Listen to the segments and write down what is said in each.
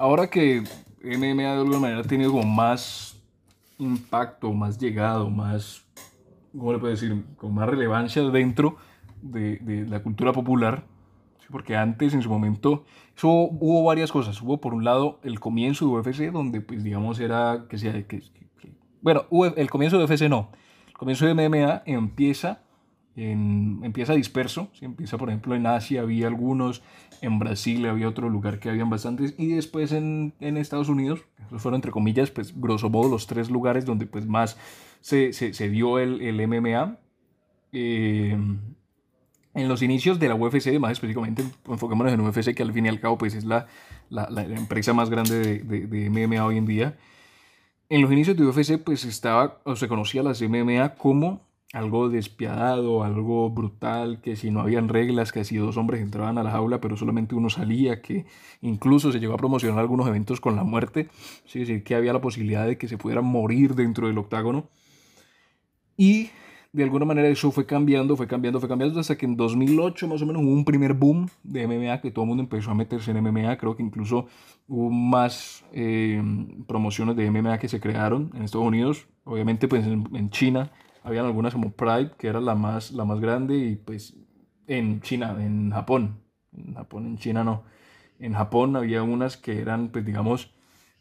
ahora que MMA de alguna manera ha tenido como más impacto, más llegado, más, ¿cómo le puedo decir? Con más relevancia dentro de, la cultura popular, porque antes en su momento hubo varias cosas. Hubo por un lado el comienzo de UFC, donde pues digamos era que sea... Que, bueno, el comienzo de UFC no. El comienzo de MMA empieza, en, empieza disperso. ¿sí? Empieza por ejemplo en Asia, había algunos, en Brasil había otro lugar que habían bastantes, y después en, en Estados Unidos, esos fueron entre comillas, pues grosso modo los tres lugares donde pues más se, se, se dio el, el MMA. Eh, en los inicios de la UFC, más específicamente, enfoquémonos en UFC, que al fin y al cabo pues, es la, la, la empresa más grande de, de, de, MMA hoy en día. En los inicios de UFC pues estaba, o se conocía las MMA como algo despiadado, algo brutal, que si no habían reglas, que si dos hombres entraban a la jaula pero solamente uno salía, que incluso se llegó a promocionar algunos eventos con la muerte, es decir, que había la posibilidad de que se pudieran morir dentro del octágono. Y de alguna manera eso fue cambiando, fue cambiando, fue cambiando, hasta que en 2008 más o menos hubo un primer boom de MMA, que todo el mundo empezó a meterse en MMA, creo que incluso hubo más eh, promociones de MMA que se crearon en Estados Unidos, obviamente pues en, China habían algunas como Pride, que era la más, la más grande, y pues en China, en Japón, en Japón, en China no, en Japón había unas que eran pues digamos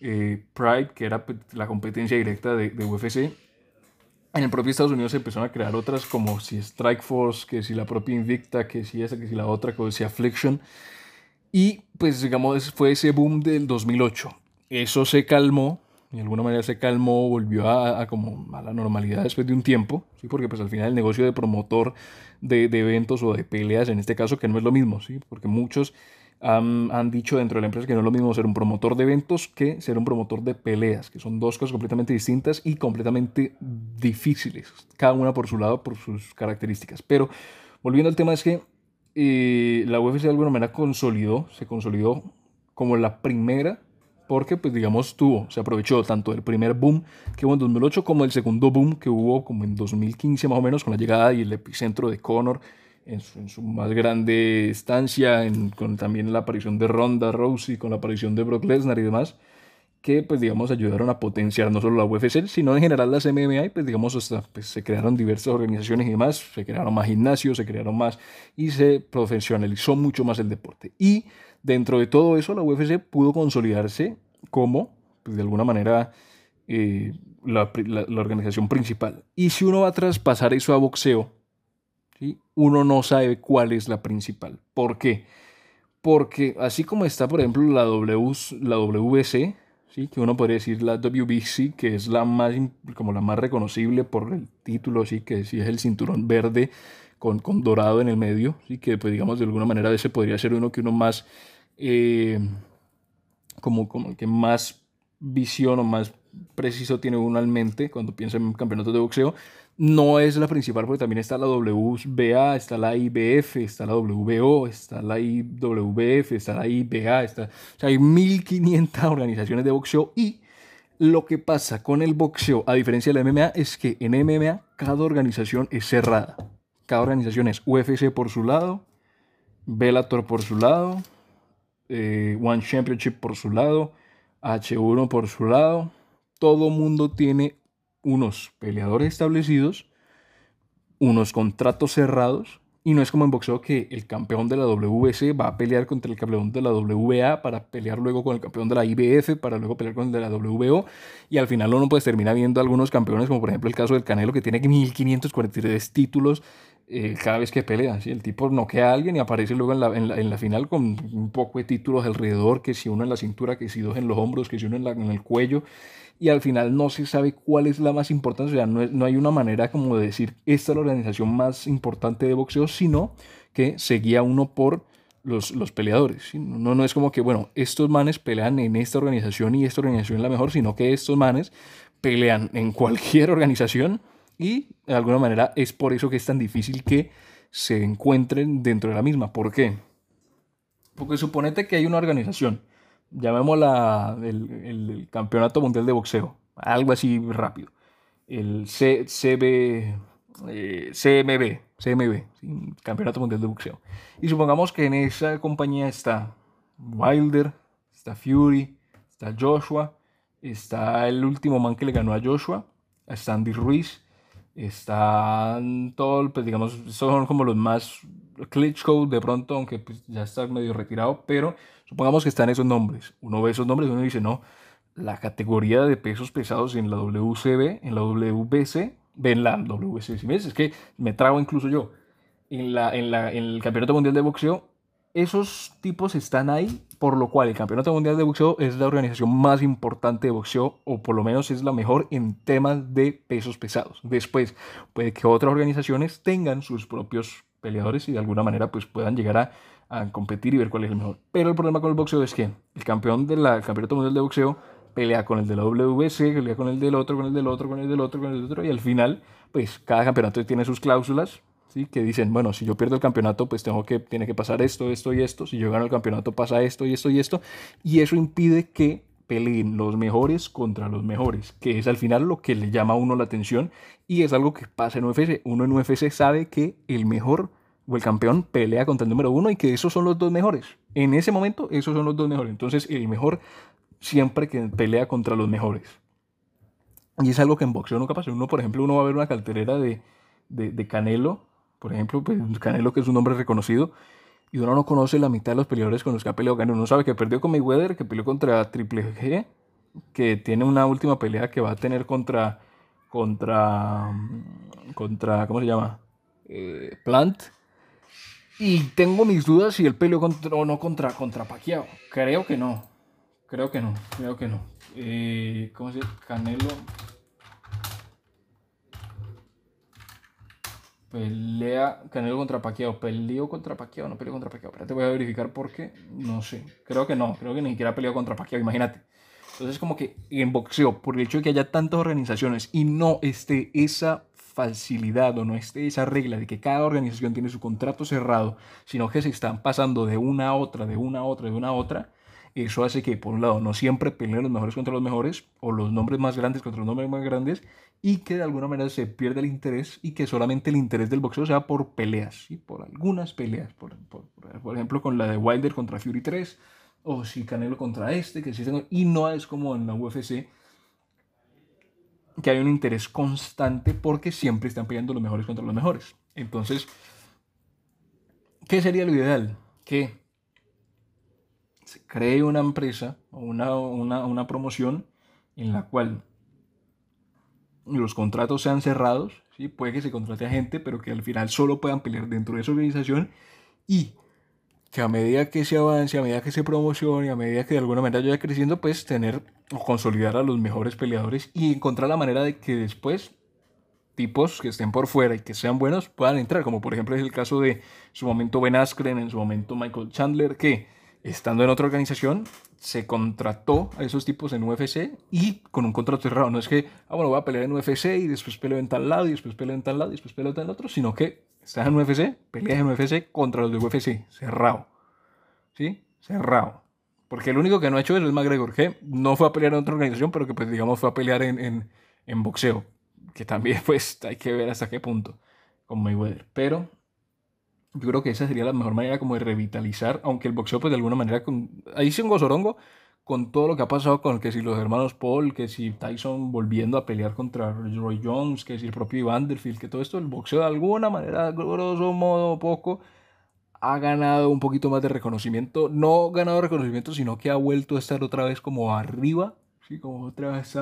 eh, Pride, que era pues, la competencia directa de, de UFC, en el propio Estados Unidos se empezaron a crear otras como si Strike Force, que si la propia Invicta, que si esa, que si la otra, que si Affliction. Y pues digamos fue ese boom del 2008. Eso se calmó, de alguna manera se calmó, volvió a, como a la normalidad después de un tiempo, ¿sí? porque pues al final el negocio de promotor de, de, eventos o de peleas, en este caso que no es lo mismo, ¿sí? porque muchos han, dicho dentro de la empresa que no es lo mismo ser un promotor de eventos que ser un promotor de peleas, que son dos cosas completamente distintas y completamente difíciles, cada una por su lado, por sus características. Pero volviendo al tema es que eh, la UFC de alguna manera consolidó, se consolidó como la primera, porque pues digamos tuvo, se aprovechó tanto del primer boom que hubo en 2008 como el segundo boom que hubo como en 2015 más o menos con la llegada y el epicentro de Conor en su, en su, más grande estancia, en, con también la aparición de Ronda Rousey, con la aparición de Brock Lesnar y demás, que pues digamos ayudaron a potenciar no solo la UFC, sino en general las MMA, pues digamos hasta pues, se crearon diversas organizaciones y demás, se crearon más gimnasios, se crearon más y se profesionalizó mucho más el deporte. Y dentro de todo eso la UFC pudo consolidarse como, pues de alguna manera, eh, la, la, organización principal. Y si uno va a traspasar eso a boxeo, ¿sí? uno no sabe cuál es la principal. ¿Por qué? Porque así como está, por ejemplo, la, w, la WBC, ¿sí? que uno podría decir la WBC, que es la más, como la más reconocible por el título, ¿sí? que sí es el cinturón verde con, con dorado en el medio, ¿sí? que pues, digamos de alguna manera ese podría ser uno que uno más, eh, como, como que más visión o más preciso tiene uno al mente cuando piensa en campeonatos de boxeo, no es la principal porque también está la WBA, está la IBF, está la WBO, está la IWF, está la IBA, está, o sea, hay 1500 organizaciones de boxeo y lo que pasa con el boxeo, a diferencia de la MMA, es que en MMA cada organización es cerrada. Cada organización es UFC por su lado, Bellator por su lado, eh, One Championship por su lado, H1 por su lado. Todo mundo tiene unos peleadores establecidos, unos contratos cerrados, y no es como en boxeo que el campeón de la WBC va a pelear contra el campeón de la WBA para pelear luego con el campeón de la IBF, para luego pelear con el de la WBO, y al final uno pues termina viendo algunos campeones, como por ejemplo el caso del Canelo, que tiene 1543 títulos eh, cada vez que pelea. ¿sí? El tipo noquea a alguien y aparece luego en la, en, la, en la, final con un poco de títulos alrededor, que si uno en la cintura, que si dos en los hombros, que si uno en, la, en el cuello y al final no se sabe cuál es la más importante, o sea, no, no hay una manera como de decir esta es la organización más importante de boxeo, sino que seguía uno por los, los peleadores. No, no es como que, bueno, estos manes pelean en esta organización y esta organización es la mejor, sino que estos manes pelean en cualquier organización y de alguna manera es por eso que es tan difícil que se encuentren dentro de la misma. ¿Por qué? Porque suponete que hay una organización llamémosla el, el, Campeonato Mundial de Boxeo, algo así rápido. El C, CB, eh, CMB, CMB, ¿sí? Campeonato Mundial de Boxeo. Y supongamos que en esa compañía está Wilder, está Fury, está Joshua, está el último man que le ganó a Joshua, está Andy Ruiz, están todos, pues digamos, son como los más Klitschko de pronto, aunque pues, ya está medio retirado, pero supongamos que están esos nombres. Uno ve esos nombres y uno dice, no, la categoría de pesos pesados en la WCB, en la WBC, ven la WBC, si es que me trago incluso yo. En, la, en, la, en el Campeonato Mundial de Boxeo, esos tipos están ahí, por lo cual el Campeonato Mundial de Boxeo es la organización más importante de boxeo, o por lo menos es la mejor en temas de pesos pesados. Después, puede que otras organizaciones tengan sus propios peleadores y de alguna manera pues puedan llegar a, competir y ver cuál es el mejor. Pero el problema con el boxeo es que el campeón del Campeonato Mundial de Boxeo pelea con el de la WBC, pelea con el del otro, con el del otro, con el del otro, con el del otro, y al final, pues cada campeonato tiene sus cláusulas, ¿sí? Que dicen, bueno, si yo pierdo el campeonato, pues tengo que, tiene que pasar esto, esto y esto, si yo gano el campeonato pasa esto y esto y esto, y eso impide que peleen los mejores contra los mejores, que es al final lo que le llama a uno la atención y es algo que pasa en UFC. Uno en UFC sabe que el mejor o el campeón pelea contra el número uno y que esos son los dos mejores. En ese momento, esos son los dos mejores. Entonces, el mejor siempre que pelea contra los mejores. Y es algo que en boxeo nunca pasa. Uno, por ejemplo, uno va a ver una cartelera de, de, Canelo, por ejemplo, pues Canelo que es un nombre reconocido, y uno no conoce la mitad de los peleadores con los que ha peleado Canelo. Uno sabe que perdió con Mayweather, que peleó contra Triple G, que tiene una última pelea que va a tener contra, contra, contra, ¿cómo se llama? Eh, Plant. Y tengo mis dudas si él peleó contra, o no contra, contra Pacquiao. Creo que no. Creo que no, creo que no. Eh, ¿Cómo se llama? Canelo. Pelea Canelo contra Pacquiao. ¿Peleó contra Pacquiao no peleó contra Pacquiao? Espérate, voy a verificar por qué. No sé. Creo que no. Creo que ni siquiera peleó contra Pacquiao. Imagínate. Entonces, como que en boxeo, por el hecho de que haya tantas organizaciones y no esté esa facilidad o no esté esa regla de que cada organización tiene su contrato cerrado, sino que se están pasando de una a otra, de una a otra, de una a otra, eso hace que, por un lado, no siempre peleen los mejores contra los mejores o los nombres más grandes contra los nombres más grandes y que de alguna manera se pierda el interés y que solamente el interés del boxeo sea por peleas, ¿sí? por algunas peleas. Por, por, ejemplo, con la de Wilder contra Fury 3 o si Canelo contra este, que sí y no es como en la UFC que hay un interés constante porque siempre están peleando los mejores contra los mejores. Entonces, ¿qué sería lo ideal? Que cree una empresa o una, una, promoción en la cual los contratos sean cerrados, ¿sí? puede que se contrate a gente, pero que al final solo puedan pelear dentro de esa organización y que a medida que se avance, a medida que se promocione, a medida que de alguna manera vaya creciendo, pues tener o consolidar a los mejores peleadores y encontrar la manera de que después tipos que estén por fuera y que sean buenos puedan entrar, como por ejemplo es el caso de su momento Ben Askren, en su momento Michael Chandler, que estando en otra organización, se contrató a esos tipos en UFC y con un contrato cerrado. No es que, ah, bueno, voy a pelear en UFC y después peleo en tal lado y después peleo en tal lado y después peleo en tal otro, sino que estás en UFC, peleas en UFC contra los de UFC, cerrado. ¿Sí? Cerrado. Porque el único que no ha hecho eso es McGregor, que no fue a pelear en otra organización, pero que pues digamos fue a pelear en, en, en boxeo. Que también pues hay que ver hasta qué punto con Mayweather. Pero yo creo que esa sería la mejor manera como de revitalizar, aunque el boxeo pues de alguna manera, con, ahí sí un gozorongo con todo lo que ha pasado con que si los hermanos Paul, que si Tyson volviendo a pelear contra Roy Jones, que si el propio Vanderfield, que todo esto, el boxeo de alguna manera, grosso modo, poco, ha ganado un poquito más de reconocimiento, no ganado reconocimiento, sino que ha vuelto a estar otra vez como arriba, ¿sí? como otra vez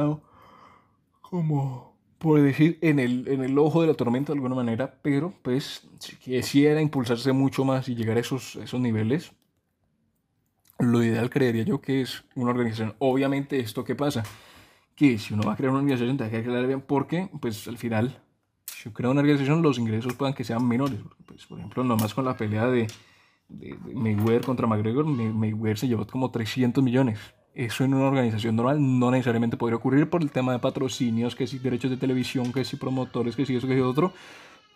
como por decir, en el, en el ojo de la tormenta de alguna manera, pero pues si quisiera impulsarse mucho más y llegar a esos, esos niveles, lo ideal creería yo que es una organización. Obviamente, ¿esto qué pasa? Que si uno va a crear una organización, tiene que crear bien porque, pues al final, si uno crea una organización, los ingresos puedan que sean menores. Pues, por ejemplo, nomás con la pelea de, de, de Mayweather contra McGregor, Mayweather se llevó como 300 millones eso en una organización normal no necesariamente podría ocurrir por el tema de patrocinios, que si derechos de televisión, que si promotores, que si eso, que si otro.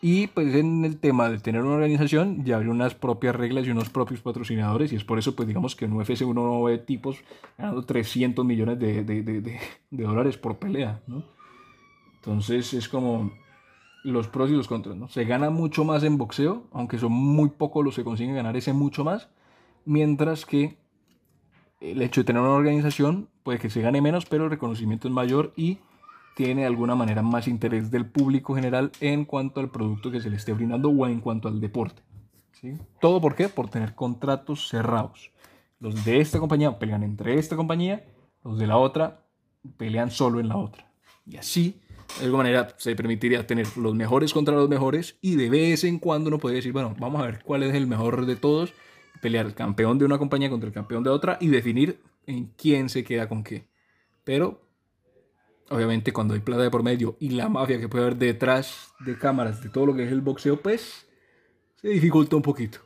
Y pues en el tema de tener una organización ya hay unas propias reglas y unos propios patrocinadores y es por eso pues digamos que en UFC uno no ve tipos ganando 300 millones de, de, de, de dólares por pelea, ¿no? Entonces es como los pros y los contras, ¿no? Se gana mucho más en boxeo, aunque son muy pocos los que consiguen ganar ese mucho más, mientras que el hecho de tener una organización puede que se gane menos, pero el reconocimiento es mayor y tiene de alguna manera más interés del público general en cuanto al producto que se le esté brindando o en cuanto al deporte. ¿sí? ¿Todo por qué? Por tener contratos cerrados. Los de esta compañía pelean entre esta compañía, los de la otra pelean solo en la otra. Y así, de alguna manera, se permitiría tener los mejores contra los mejores y de vez en cuando uno puede decir, bueno, vamos a ver cuál es el mejor de todos, pelear el campeón de una compañía contra el campeón de otra y definir en quién se queda con qué. Pero, obviamente, cuando hay plata de por medio y la mafia que puede haber detrás de cámaras de todo lo que es el boxeo, pues se dificulta un poquito.